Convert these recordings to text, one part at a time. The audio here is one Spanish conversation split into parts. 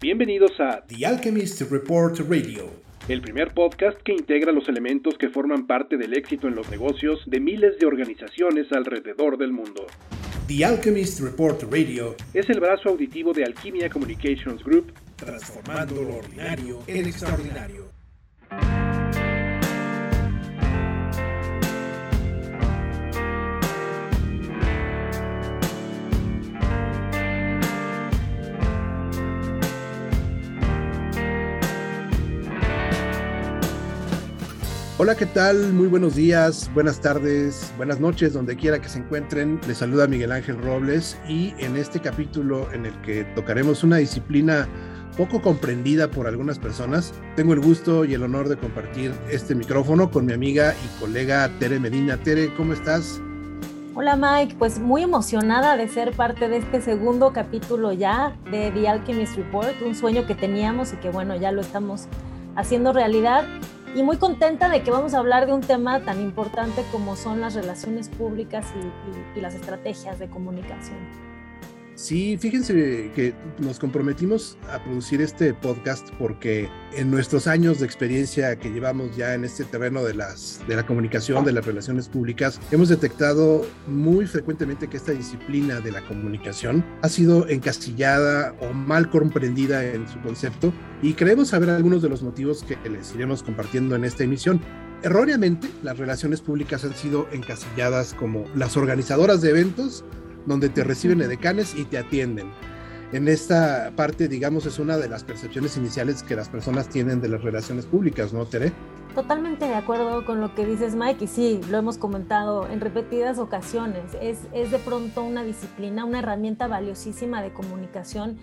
Bienvenidos a The Alchemist Report Radio, el primer podcast que integra los elementos que forman parte del éxito en los negocios de miles de organizaciones alrededor del mundo. The Alchemist Report Radio es el brazo auditivo de Alquimia Communications Group, transformando lo ordinario en extraordinario. Hola, ¿qué tal? Muy buenos días, buenas tardes, buenas noches, donde quiera que se encuentren. Les saluda Miguel Ángel Robles y en este capítulo en el que tocaremos una disciplina poco comprendida por algunas personas, tengo el gusto y el honor de compartir este micrófono con mi amiga y colega Tere Medina. Tere, ¿cómo estás? Hola Mike, pues muy emocionada de ser parte de este segundo capítulo ya de The Alchemist Report, un sueño que teníamos y que bueno, ya lo estamos haciendo realidad y muy contenta de que vamos a hablar de un tema tan importante como son las relaciones públicas y, las estrategias de comunicación. Sí, fíjense que nos comprometimos a producir este podcast porque en nuestros años de experiencia que llevamos ya en este terreno de, las, de la comunicación, de las relaciones públicas, hemos detectado muy frecuentemente que esta disciplina de la comunicación ha sido encastillada o mal comprendida en su concepto y creemos saber algunos de los motivos que les iremos compartiendo en esta emisión. Erróneamente, las relaciones públicas han sido encasilladas como las organizadoras de eventos donde te reciben edecanes y te atienden. En esta parte, digamos, es una de las percepciones iniciales que las personas tienen de las relaciones públicas, ¿no, Tere? Totalmente de acuerdo con lo que dices, Mike, y sí, lo hemos comentado en repetidas ocasiones. Es, es de pronto una disciplina, una herramienta valiosísima de comunicación,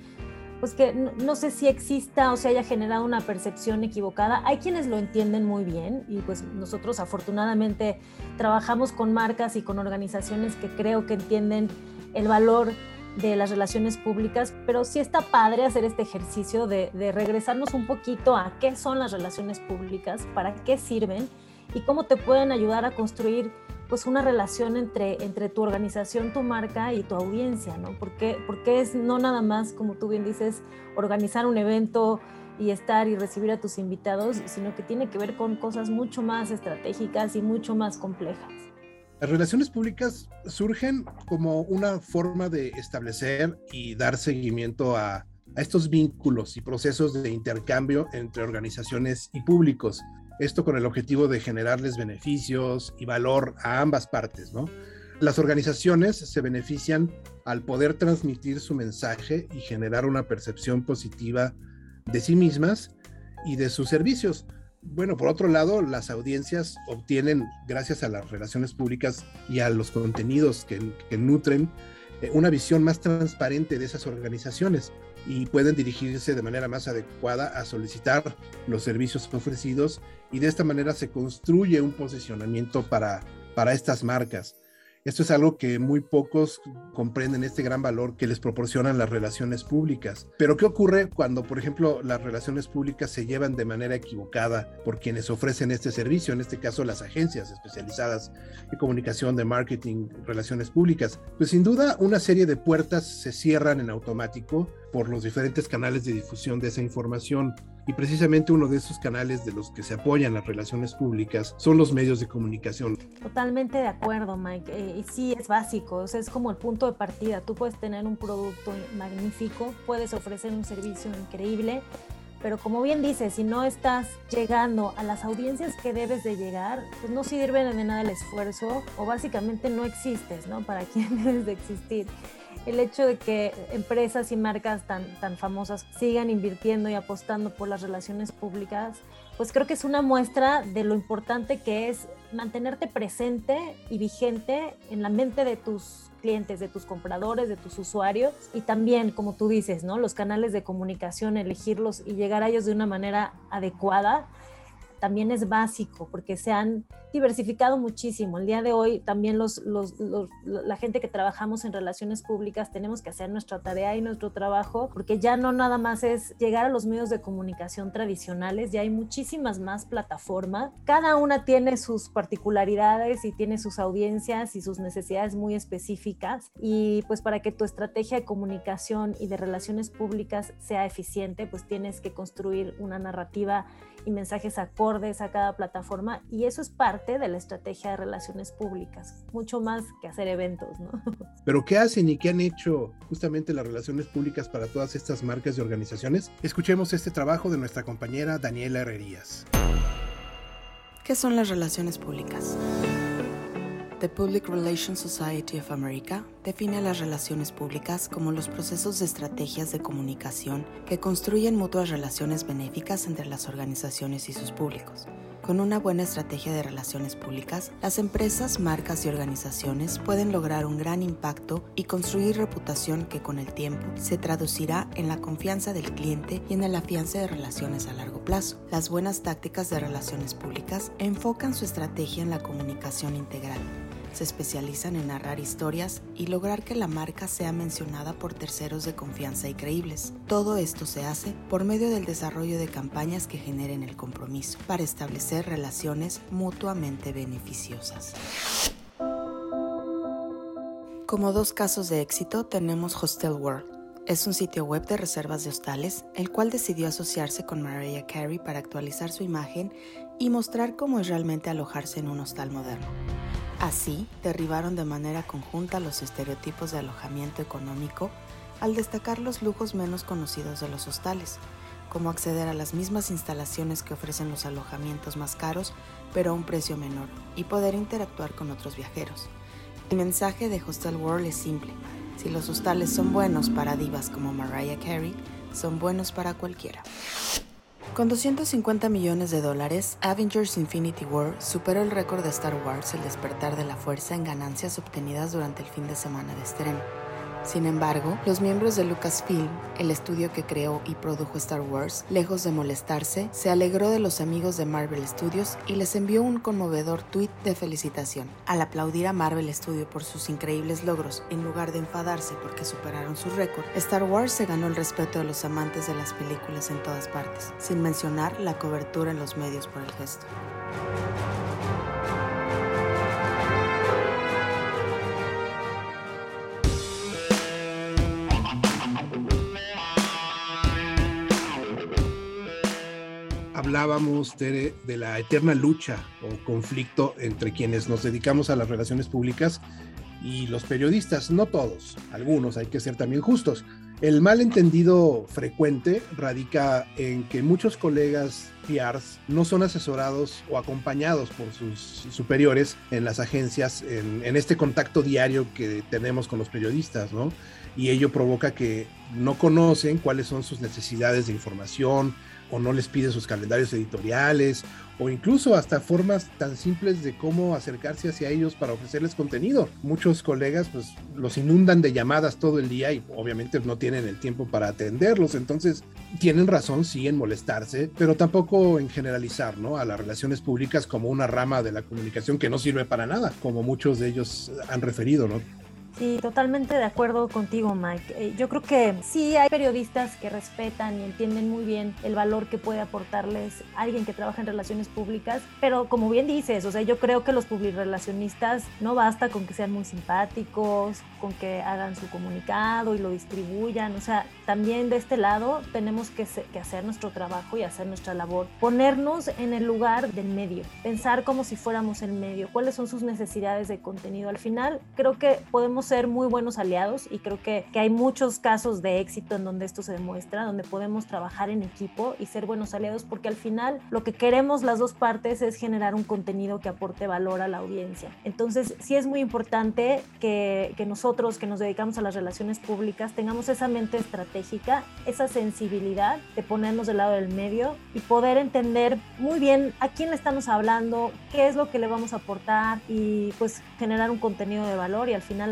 pues que no, no, sé si exista o se haya generado una percepción equivocada. Hay quienes lo entienden muy bien y pues nosotros afortunadamente trabajamos con marcas y con organizaciones que creo que entienden el valor de las relaciones públicas, pero sí está padre hacer este ejercicio de, regresarnos un poquito a qué son las relaciones públicas, para qué sirven y cómo te pueden ayudar a construir pues una relación entre, entre tu organización, tu marca y tu audiencia, ¿no? Porque, porque es no nada más, como tú bien dices, organizar un evento y estar y recibir a tus invitados, sino que tiene que ver con cosas mucho más estratégicas y mucho más complejas. Las relaciones públicas surgen como una forma de establecer y dar seguimiento a, estos vínculos y procesos de intercambio entre organizaciones y públicos. Esto con el objetivo de generarles beneficios y valor a ambas partes. Las organizaciones se benefician al poder transmitir su mensaje y generar una percepción positiva de sí mismas y de sus servicios, bueno, por otro lado, las audiencias obtienen, gracias a las relaciones públicas y a los contenidos que, nutren, eh, una visión más transparente de esas organizaciones y pueden dirigirse de manera más adecuada a solicitar los servicios ofrecidos y de esta manera se construye un posicionamiento para, para estas marcas. Esto es algo que muy pocos comprenden este gran valor que les proporcionan las relaciones públicas. Pero ¿qué ocurre cuando, por ejemplo, las relaciones públicas se llevan de manera equivocada por quienes ofrecen este servicio, en este caso las agencias especializadas en comunicación de marketing, relaciones públicas? Pues sin duda una serie de puertas se cierran en automático por los diferentes canales de difusión de esa información y precisamente uno de esos canales de los que se apoyan las relaciones públicas son los medios de comunicación. Totalmente de acuerdo, Mike. Eh, y sí, es básico, o sea, es como el punto de partida. Tú puedes tener un producto magnífico, puedes ofrecer un servicio increíble, pero como bien dices, si no estás llegando a las audiencias que debes de llegar, pues no sirve de nada el esfuerzo o básicamente no existes, ¿no? Para quién debes de existir el hecho de que empresas y marcas tan, tan famosas sigan invirtiendo y apostando por las relaciones públicas, pues creo que es una muestra de lo importante que es mantenerte presente y vigente en la mente de tus clientes, de tus compradores, de tus usuarios y también, como tú dices, ¿no? Los canales de comunicación, elegirlos y llegar a ellos de una manera adecuada también es básico porque se han diversificado muchísimo. El día de hoy también los, la gente que trabajamos en relaciones públicas tenemos que hacer nuestra tarea y nuestro trabajo porque ya no nada más es llegar a los medios de comunicación tradicionales, ya hay muchísimas más plataformas. Cada una tiene sus particularidades y tiene sus audiencias y sus necesidades muy específicas y pues para que tu estrategia de comunicación y de relaciones públicas sea eficiente, pues tienes que construir una narrativa y mensajes acordes a cada plataforma y eso es parte de la estrategia de relaciones públicas, mucho más que hacer eventos, ¿no? Pero ¿qué hacen y qué han hecho justamente las relaciones públicas para todas estas marcas y organizaciones? Escuchemos este trabajo de nuestra compañera Daniela Herrerías. ¿Qué son las relaciones públicas? The Public Relations Society of America define las relaciones públicas como los procesos de estrategias de comunicación que construyen mutuas relaciones benéficas entre las organizaciones y sus públicos. Con una buena estrategia de relaciones públicas, las empresas, marcas y organizaciones pueden lograr un gran impacto y construir reputación que con el tiempo se traducirá en la confianza del cliente y en el afiance de relaciones a largo plazo. Las buenas tácticas de relaciones públicas enfocan su estrategia en la comunicación integral se especializan en narrar historias y lograr que la marca sea mencionada por terceros de confianza y creíbles. Todo esto se hace por medio del desarrollo de campañas que generen el compromiso para establecer relaciones mutuamente beneficiosas. Como dos casos de éxito tenemos Hostel World. Es un sitio web de reservas de hostales, el cual decidió asociarse con Mariah Carey para actualizar su imagen y mostrar cómo es realmente alojarse en un hostal moderno. Así, derribaron de manera conjunta los estereotipos de alojamiento económico al destacar los lujos menos conocidos de los hostales, como acceder a las mismas instalaciones que ofrecen los alojamientos más caros, pero a un precio menor, y poder interactuar con otros viajeros. El mensaje de Hostel World es simple. Si los hostales son buenos para divas como Mariah Carey, son buenos para cualquiera. Con 250 millones de dólares, Avengers Infinity War superó el récord de Star Wars El despertar de la fuerza en ganancias obtenidas durante el fin de semana de estreno. Sin embargo, los miembros de Lucasfilm, el estudio que creó y produjo Star Wars, lejos de molestarse, se alegró de los amigos de Marvel Studios y les envió un conmovedor tuit de felicitación. Al aplaudir a Marvel Studios por sus increíbles logros, en lugar de enfadarse porque superaron su récord, Star Wars se ganó el respeto de los amantes de las películas en todas partes, sin mencionar la cobertura en los medios por el gesto. Hablábamos de, la eterna lucha o conflicto entre quienes nos dedicamos a las relaciones públicas y los periodistas, no todos, algunos, hay que ser también justos. El malentendido frecuente radica en que muchos colegas PRs no son asesorados o acompañados por sus superiores en las agencias, en, en, este contacto diario que tenemos con los periodistas, ¿no? Y ello provoca que no conocen cuáles son sus necesidades de información, o no les pide sus calendarios editoriales o incluso hasta formas tan simples de cómo acercarse hacia ellos para ofrecerles contenido. Muchos colegas pues los inundan de llamadas todo el día y obviamente no tienen el tiempo para atenderlos, entonces tienen razón sí en molestarse, pero tampoco en generalizar, ¿no? A las relaciones públicas como una rama de la comunicación que no sirve para nada, como muchos de ellos han referido, ¿no? Sí, totalmente de acuerdo contigo, Mike. Eh, yo creo que sí hay periodistas que respetan y entienden muy bien el valor que puede aportarles alguien que trabaja en relaciones públicas, pero como bien dices, o sea, yo creo que los publirelacionistas no basta con que sean muy simpáticos, con que hagan su comunicado y lo distribuyan, o sea, también de este lado tenemos que, que hacer nuestro trabajo y hacer nuestra labor, ponernos en el lugar del medio, pensar como si fuéramos el medio, cuáles son sus necesidades de contenido. Al final, creo que podemos ser muy buenos aliados y creo que, que, hay muchos casos de éxito en donde esto se demuestra, donde podemos trabajar en equipo y ser buenos aliados porque al final lo que queremos las dos partes es generar un contenido que aporte valor a la audiencia. Entonces sí es muy importante que, que nosotros que nos dedicamos a las relaciones públicas tengamos esa mente estratégica, esa sensibilidad de ponernos del lado del medio y poder entender muy bien a quién le estamos hablando, qué es lo que le vamos a aportar y pues generar un contenido de valor y al final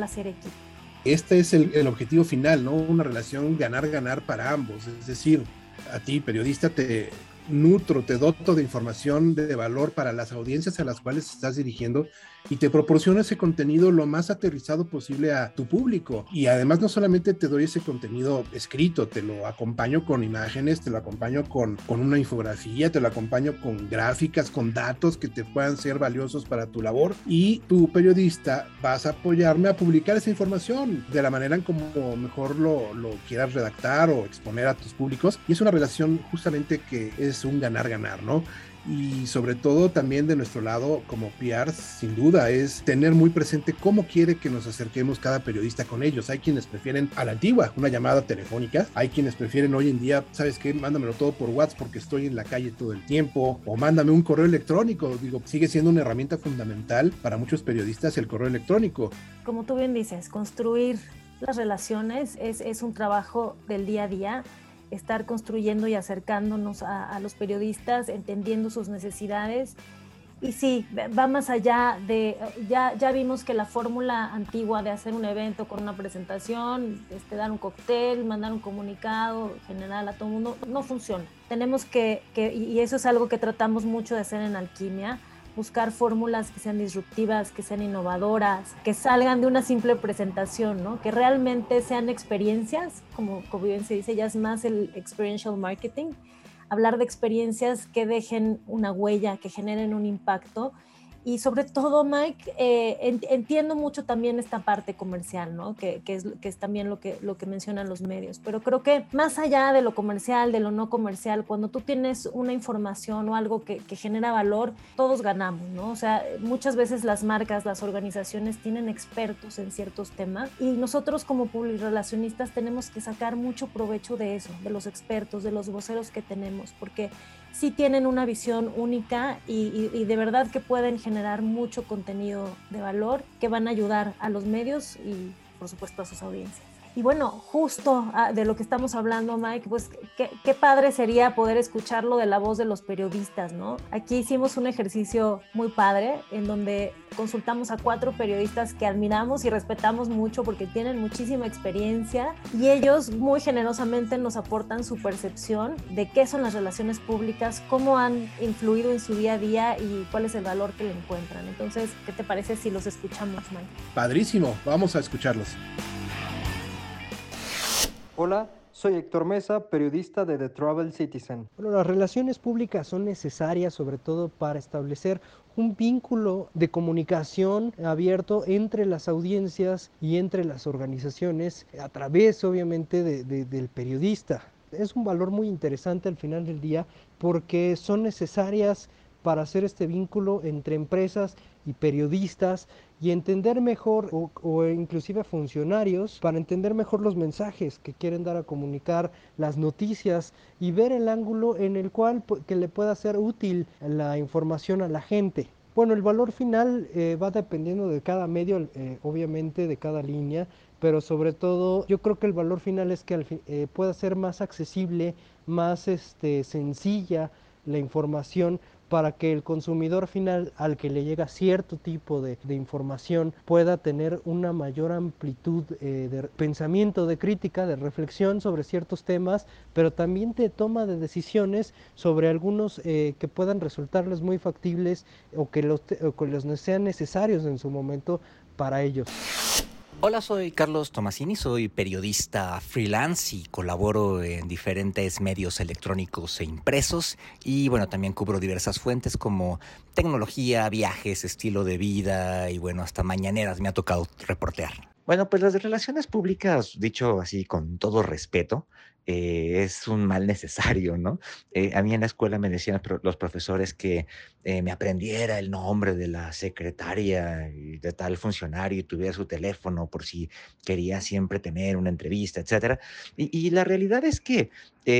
Este es el, objetivo final, ¿no? Una relación ganar-ganar para ambos. Es decir, a ti, periodista, te, nutro, te doto de información de valor para las audiencias a las cuales estás dirigiendo y te proporciono ese contenido lo más aterrizado posible a tu público. Y además no solamente te doy ese contenido escrito, te lo acompaño con imágenes, te lo acompaño con, con una infografía, te lo acompaño con gráficas, con datos que te puedan ser valiosos para tu labor y tu periodista vas a apoyarme a publicar esa información de la manera en como mejor lo, lo quieras redactar o exponer a tus públicos. Y es una relación justamente que es un ganar-ganar, ¿no? Y sobre todo también de nuestro lado como PR, sin duda, es tener muy presente cómo quiere que nos acerquemos cada periodista con ellos. Hay quienes prefieren a la antigua, una llamada telefónica, hay quienes prefieren hoy en día, ¿sabes qué? Mándamelo todo por WhatsApp porque estoy en la calle todo el tiempo, o mándame un correo electrónico, digo, sigue siendo una herramienta fundamental para muchos periodistas el correo electrónico. Como tú bien dices, construir las relaciones es, es un trabajo del día a día estar construyendo y acercándonos a, los periodistas, entendiendo sus necesidades. Y sí, va más allá de, ya, ya vimos que la fórmula antigua de hacer un evento con una presentación, este, dar un cóctel, mandar un comunicado general a todo el mundo, no funciona. Tenemos que, que, y eso es algo que tratamos mucho de hacer en Alquimia, buscar fórmulas que sean disruptivas, que sean innovadoras, que salgan de una simple presentación, ¿no? que realmente sean experiencias, como, como bien se dice, ya es más el experiential marketing, hablar de experiencias que dejen una huella, que generen un impacto y sobre todo, Mike, eh, entiendo mucho también esta parte comercial, ¿no? Que, que, es, que es también lo que, lo que mencionan los medios. Pero creo que más allá de lo comercial, de lo no comercial, cuando tú tienes una información o algo que, que genera valor, todos ganamos, ¿no? O sea, muchas veces las marcas, las organizaciones tienen expertos en ciertos temas y nosotros como relacionistas tenemos que sacar mucho provecho de eso, de los expertos, de los voceros que tenemos, porque sí tienen una visión única y, de verdad que pueden generar mucho contenido de valor que van a ayudar a los medios y por supuesto a sus audiencias. Y bueno, justo ah, de lo que estamos hablando, Mike, pues qué, padre sería poder escucharlo de la voz de los periodistas, ¿no? Aquí hicimos un ejercicio muy padre en donde consultamos a cuatro periodistas que admiramos y respetamos mucho porque tienen muchísima experiencia y ellos muy generosamente nos aportan su percepción de qué son las relaciones públicas, cómo han influido en su día a día y cuál es el valor que le encuentran. Entonces, ¿qué te parece si los escuchamos, Mike? Padrísimo, vamos a escucharlos. Hola, soy Héctor Mesa, periodista de The Travel Citizen. Bueno, las relaciones públicas son necesarias sobre todo para establecer un vínculo de comunicación abierto entre las audiencias y entre las organizaciones a través obviamente del periodista. Es un valor muy interesante al final del día porque son necesarias para hacer este vínculo entre empresas y periodistas y entender mejor o, inclusive funcionarios para entender mejor los mensajes que quieren dar a comunicar, las noticias y ver el ángulo en el cual que le pueda ser útil la información a la gente. Bueno, el valor final eh, va dependiendo de cada medio, eh, obviamente de cada línea, pero sobre todo yo creo que el valor final es que eh, pueda ser más accesible, más este, sencilla la información para que el consumidor final al que le llega cierto tipo de, información pueda tener una mayor amplitud eh, de pensamiento, de crítica, de reflexión sobre ciertos temas, pero también de toma de decisiones sobre algunos eh, que puedan resultarles muy factibles o que los, o que los sean necesarios en su momento para ellos. Hola, soy Carlos Tomasini, soy periodista freelance y colaboro en diferentes medios electrónicos e impresos y bueno, también cubro diversas fuentes como tecnología, viajes, estilo de vida y bueno, hasta mañaneras me ha tocado reportear. Bueno, pues las relaciones públicas, dicho así con todo respeto, eh, es un mal necesario, ¿no? Eh, a mí en la escuela me decían los profesores que eh, me aprendiera el nombre de la secretaria y de tal funcionario y tuviera su teléfono por si quería siempre tener una entrevista, etcétera. Y, la realidad es que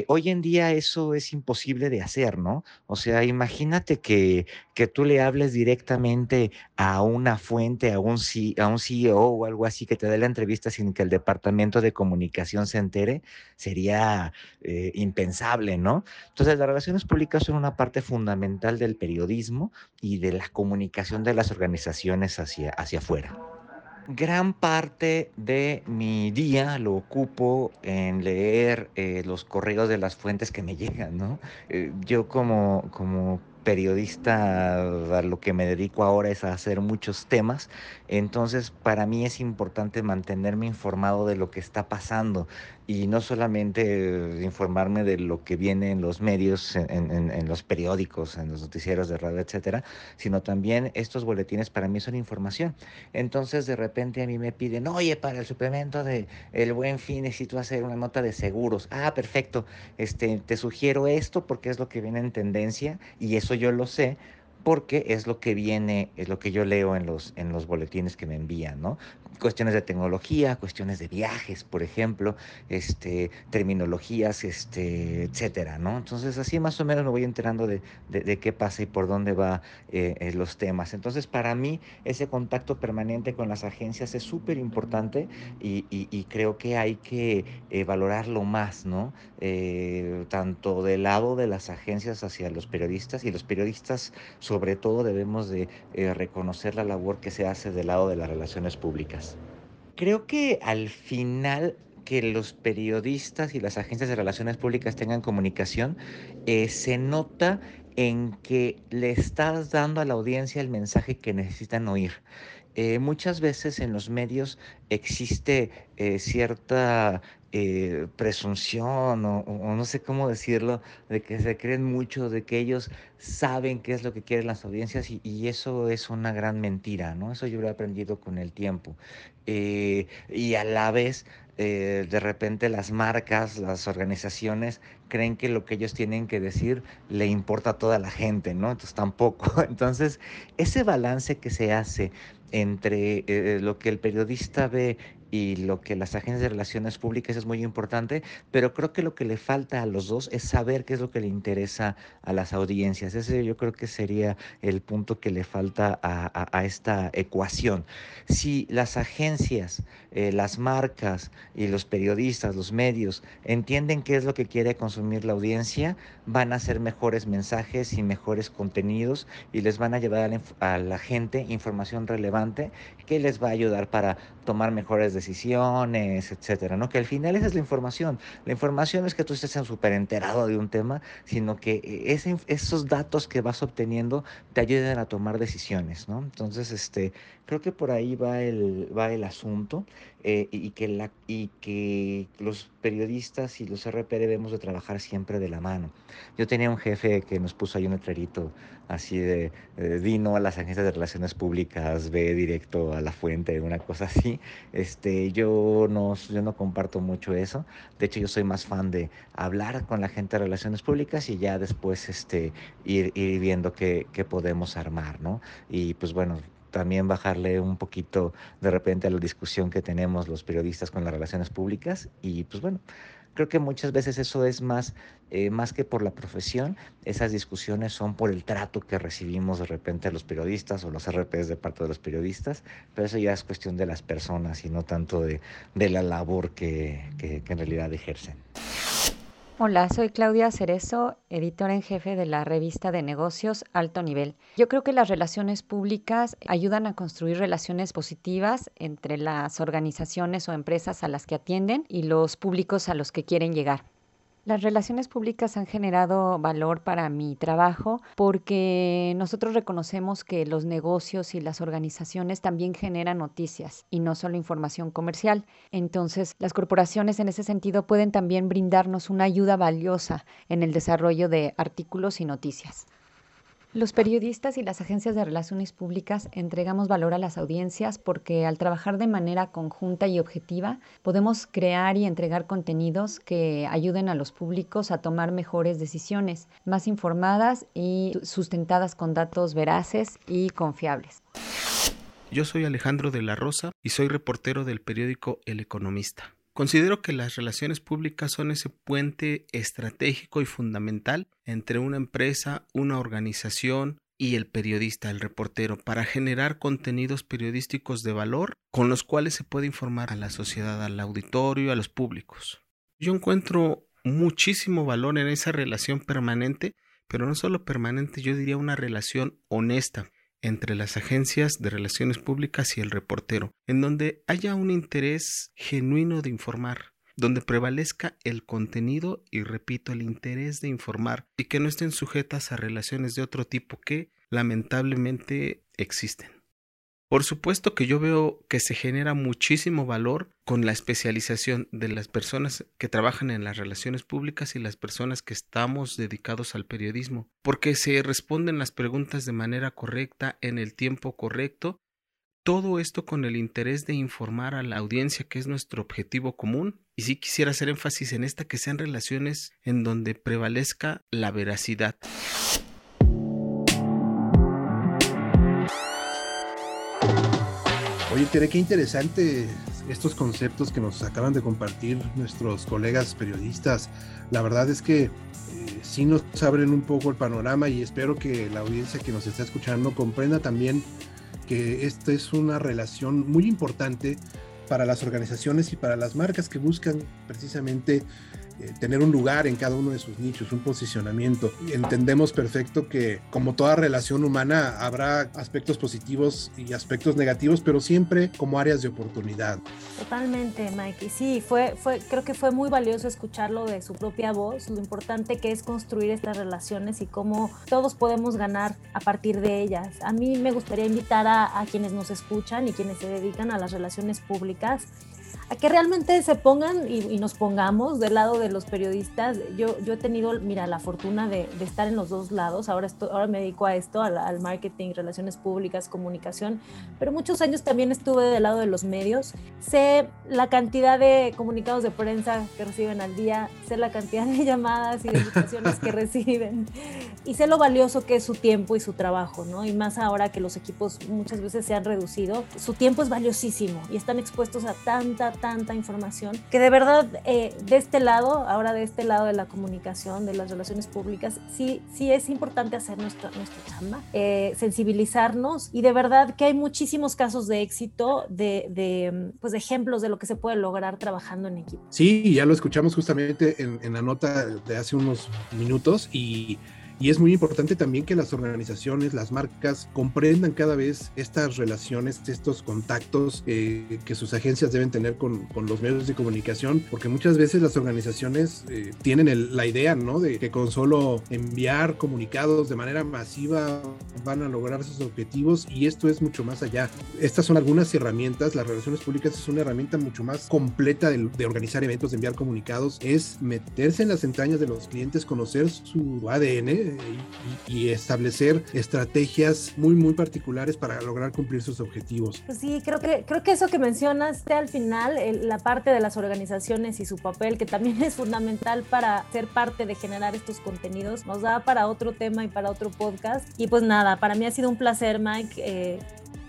hoy en día eso es imposible de hacer, ¿no? O sea, imagínate que, que tú le hables directamente a una fuente, a un, a un CEO o algo así que te dé la entrevista sin que el departamento de comunicación se entere, sería eh, impensable, ¿no? Entonces las relaciones públicas son una parte fundamental del periodismo y de la comunicación de las organizaciones hacia, hacia afuera. Gran parte de mi día lo ocupo en leer eh, los correos de las fuentes que me llegan, ¿no? Eh, yo como, como periodista a lo que me dedico ahora es a hacer muchos temas, entonces para mí es importante mantenerme informado de lo que está pasando y no solamente informarme de lo que viene en los medios, en, los periódicos, en los noticieros de radio, etcétera, sino también estos boletines para mí son información. Entonces de repente a mí me piden, oye, para el suplemento de El Buen Fin necesito hacer una nota de seguros. Ah, perfecto, este, te sugiero esto porque es lo que viene en tendencia y eso yo lo sé porque es lo que viene, es lo que yo leo en los, en los boletines que me envían, ¿no? Cuestiones de tecnología, cuestiones de viajes, por ejemplo, este, terminologías, este, etcétera, ¿no? Entonces así más o menos me voy enterando de, de, qué pasa y por dónde va eh, eh, los temas. Entonces para mí ese contacto permanente con las agencias es súper importante y, y, creo que hay que eh, valorarlo más, ¿no? tanto del lado de las agencias hacia los periodistas y los periodistas sobre todo debemos de eh, reconocer la labor que se hace del lado de las relaciones públicas. Creo que al final que los periodistas y las agencias de relaciones públicas tengan comunicación, eh, se nota en que le estás dando a la audiencia el mensaje que necesitan oír. Eh, muchas veces en los medios existe cierta eh, presunción o, no sé cómo decirlo, de que se creen mucho, de que ellos saben qué es lo que quieren las audiencias y, eso es una gran mentira, ¿no? Eso yo lo he aprendido con el tiempo. Eh, y a la vez, eh, de repente las marcas, las organizaciones creen que lo que ellos tienen que decir le importa a toda la gente, ¿no? Entonces tampoco. Entonces, ese balance que se hace entre lo que el periodista ve y lo que las agencias de relaciones públicas es muy importante, pero creo que lo que le falta a los dos es saber qué es lo que le interesa a las audiencias. Ese yo creo que sería el punto que le falta a, esta ecuación. Si las agencias, eh, las marcas y los periodistas, los medios entienden qué es lo que quiere consumir la audiencia, van a hacer mejores mensajes y mejores contenidos y les van a llevar a la gente información relevante que les va a ayudar para tomar mejores decisiones etcétera, ¿no? Que al final esa es la información. La información es que tú estés súper enterado de un tema, sino que eh, esos datos que vas obteniendo te ayuden a tomar decisiones, ¿no? Entonces, este, creo que por ahí va el, va el asunto eh, y, que la, y que los periodistas y los RP debemos de trabajar siempre de la mano. Yo tenía un jefe que nos puso ahí un letrerito así de, vino a las agencias de relaciones públicas, ve directo a la fuente, una cosa así. Este, yo no, yo no comparto mucho eso. De hecho, yo soy más fan de hablar con la gente de relaciones públicas y ya después este, ir, ir viendo qué, qué podemos armar, ¿no? Y pues bueno, también bajarle un poquito de repente a la discusión que tenemos los periodistas con las relaciones públicas y pues bueno, creo que muchas veces eso es más, eh, más que por la profesión, esas discusiones son por el trato que recibimos de repente los periodistas o los RPs de parte de los periodistas, pero eso ya es cuestión de las personas y no tanto de, la labor que, que en realidad ejercen. Hola, soy Claudia Cerezo, editora en jefe de la revista de negocios Alto Nivel. Yo creo que las relaciones públicas ayudan a construir relaciones positivas entre las organizaciones o empresas a las que atienden y los públicos a los que quieren llegar. Las relaciones públicas han generado valor para mi trabajo porque nosotros reconocemos que los negocios y las organizaciones también generan noticias y no solo información comercial. Entonces, las corporaciones en ese sentido pueden también brindarnos una ayuda valiosa en el desarrollo de artículos y noticias. Los periodistas y las agencias de relaciones públicas entregamos valor a las audiencias porque al trabajar de manera conjunta y objetiva podemos crear y entregar contenidos que ayuden a los públicos a tomar mejores decisiones, más informadas y sustentadas con datos veraces y confiables. Yo soy Alejandro de la Rosa y soy reportero del periódico El Economista. Considero que las relaciones públicas son ese puente estratégico y fundamental entre una empresa, una organización y el periodista, el reportero, para generar contenidos periodísticos de valor con los cuales se puede informar a la sociedad, al auditorio, a los públicos. Yo encuentro muchísimo valor en esa relación permanente, pero no solo permanente, yo diría una relación honesta, entre las agencias de relaciones públicas y el reportero, en donde haya un interés genuino de informar, donde prevalezca el contenido y repito el interés de informar y que no estén sujetas a relaciones de otro tipo que lamentablemente existen. Por supuesto que yo veo que se genera muchísimo valor con la especialización de las personas que trabajan en las relaciones públicas y las personas que estamos dedicados al periodismo, porque se responden las preguntas de manera correcta en el tiempo correcto, todo esto con el interés de informar a la audiencia que es nuestro objetivo común. Y sí quisiera hacer énfasis en esta que sean relaciones en donde prevalezca la veracidad. Oye, Tere, qué interesante estos conceptos que nos acaban de compartir nuestros colegas periodistas. La verdad es que eh, sí nos abren un poco el panorama y espero que la audiencia que nos está escuchando comprenda también que esta es una relación muy importante para las organizaciones y para las marcas que buscan precisamente eh, tener un lugar en cada uno de sus nichos, un posicionamiento. Entendemos perfecto que como toda relación humana habrá aspectos positivos y aspectos negativos, pero siempre como áreas de oportunidad. Totalmente, Mike. Y sí, fue, fue, creo que fue muy valioso escucharlo de su propia voz, lo importante que es construir estas relaciones y cómo todos podemos ganar a partir de ellas. A mí me gustaría invitar a, a quienes nos escuchan y quienes se dedican a las relaciones públicas a que realmente se pongan y, nos pongamos del lado de los periodistas. Yo, yo he tenido, mira, la fortuna de, estar en los dos lados. Ahora, ahora me dedico a esto, al, marketing, relaciones públicas, comunicación, pero muchos años también estuve del lado de los medios. Sé la cantidad de comunicados de prensa que reciben al día, sé la cantidad de llamadas y de invitaciones que reciben y sé lo valioso que es su tiempo y su trabajo, ¿no? Y más ahora que los equipos muchas veces se han reducido, su tiempo es valiosísimo y están expuestos a tanta, tanta información que de verdad eh, de este lado, ahora de este lado de la comunicación, de las relaciones públicas, sí, sí es importante hacer nuestra, nuestra chamba, eh, sensibilizarnos y de verdad que hay muchísimos casos de éxito, de, de, pues de ejemplos de lo que se puede lograr trabajando en equipo. Sí, ya lo escuchamos justamente en, en la nota de hace unos minutos y y es muy importante también que las organizaciones, las marcas, comprendan cada vez estas relaciones, estos contactos eh, que sus agencias deben tener con, con, los medios de comunicación, porque muchas veces las organizaciones eh, tienen la idea, ¿no? De que con solo enviar comunicados de manera masiva van a lograr sus objetivos y esto es mucho más allá. Estas son algunas herramientas, las relaciones públicas es una herramienta mucho más completa de, de organizar eventos, de enviar comunicados, es meterse en las entrañas de los clientes, conocer su ADN, y, establecer estrategias muy, muy particulares para lograr cumplir sus objetivos. Pues sí, creo que, creo que eso que mencionaste al final, la parte de las organizaciones y su papel, que también es fundamental para ser parte de generar estos contenidos, nos da para otro tema y para otro podcast. Y pues nada, para mí ha sido un placer, Mike. Eh,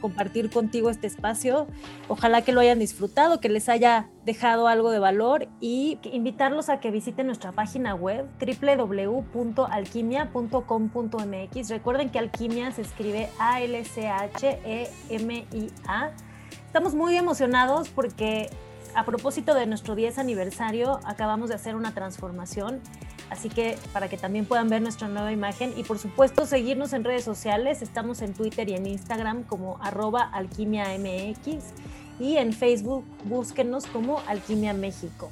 compartir contigo este espacio. Ojalá que lo hayan disfrutado, que les haya dejado algo de valor y invitarlos a que visiten nuestra página web www.alquimia.com.mx. Recuerden que alquimia se escribe A-L-C-H-E-M-I-A. Estamos muy emocionados porque a propósito de nuestro 10 aniversario acabamos de hacer una transformación Así que para que también puedan ver nuestra nueva imagen y por supuesto seguirnos en redes sociales, estamos en Twitter y en Instagram como arroba alquimiamx y en Facebook búsquenos como Alquimia México.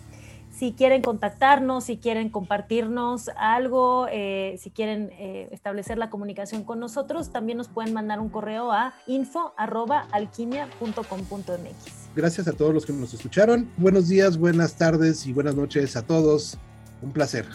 Si quieren contactarnos, si quieren compartirnos algo, eh, si quieren eh, establecer la comunicación con nosotros, también nos pueden mandar un correo a info.alquimia.com.mx. Gracias a todos los que nos escucharon. Buenos días, buenas tardes y buenas noches a todos. Un placer.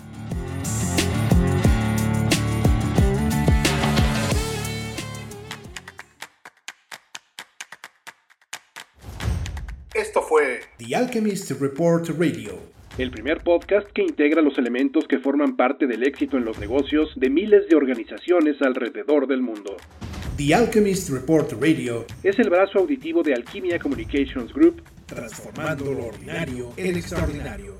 Esto fue The Alchemist Report Radio. El primer podcast que integra los elementos que forman parte del éxito en los negocios de miles de organizaciones alrededor del mundo. The Alchemist Report Radio es el brazo auditivo de Alquimia Communications Group, transformando lo ordinario en extraordinario.